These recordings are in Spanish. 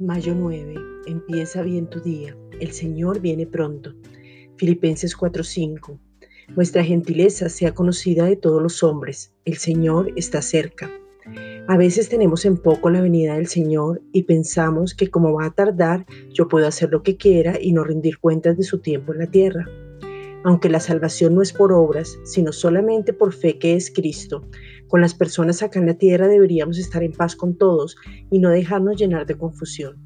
Mayo 9. Empieza bien tu día. El Señor viene pronto. Filipenses 4:5. Nuestra gentileza sea conocida de todos los hombres. El Señor está cerca. A veces tenemos en poco la venida del Señor y pensamos que como va a tardar, yo puedo hacer lo que quiera y no rendir cuentas de su tiempo en la tierra. Aunque la salvación no es por obras, sino solamente por fe que es Cristo, con las personas acá en la tierra deberíamos estar en paz con todos y no dejarnos llenar de confusión.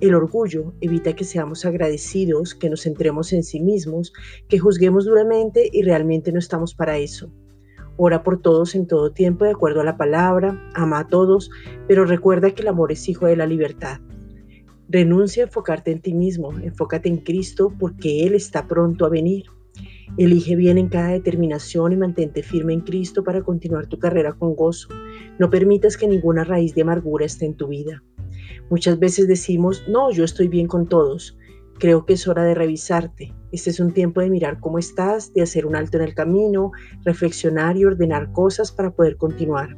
El orgullo evita que seamos agradecidos, que nos centremos en sí mismos, que juzguemos duramente y realmente no estamos para eso. Ora por todos en todo tiempo de acuerdo a la palabra, ama a todos, pero recuerda que el amor es hijo de la libertad. Renuncia a enfocarte en ti mismo, enfócate en Cristo porque Él está pronto a venir. Elige bien en cada determinación y mantente firme en Cristo para continuar tu carrera con gozo. No permitas que ninguna raíz de amargura esté en tu vida. Muchas veces decimos, no, yo estoy bien con todos. Creo que es hora de revisarte. Este es un tiempo de mirar cómo estás, de hacer un alto en el camino, reflexionar y ordenar cosas para poder continuar.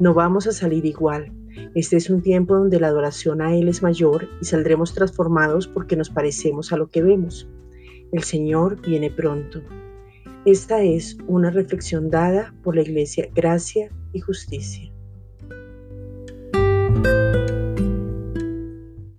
No vamos a salir igual. Este es un tiempo donde la adoración a Él es mayor y saldremos transformados porque nos parecemos a lo que vemos. El Señor viene pronto. Esta es una reflexión dada por la Iglesia Gracia y Justicia.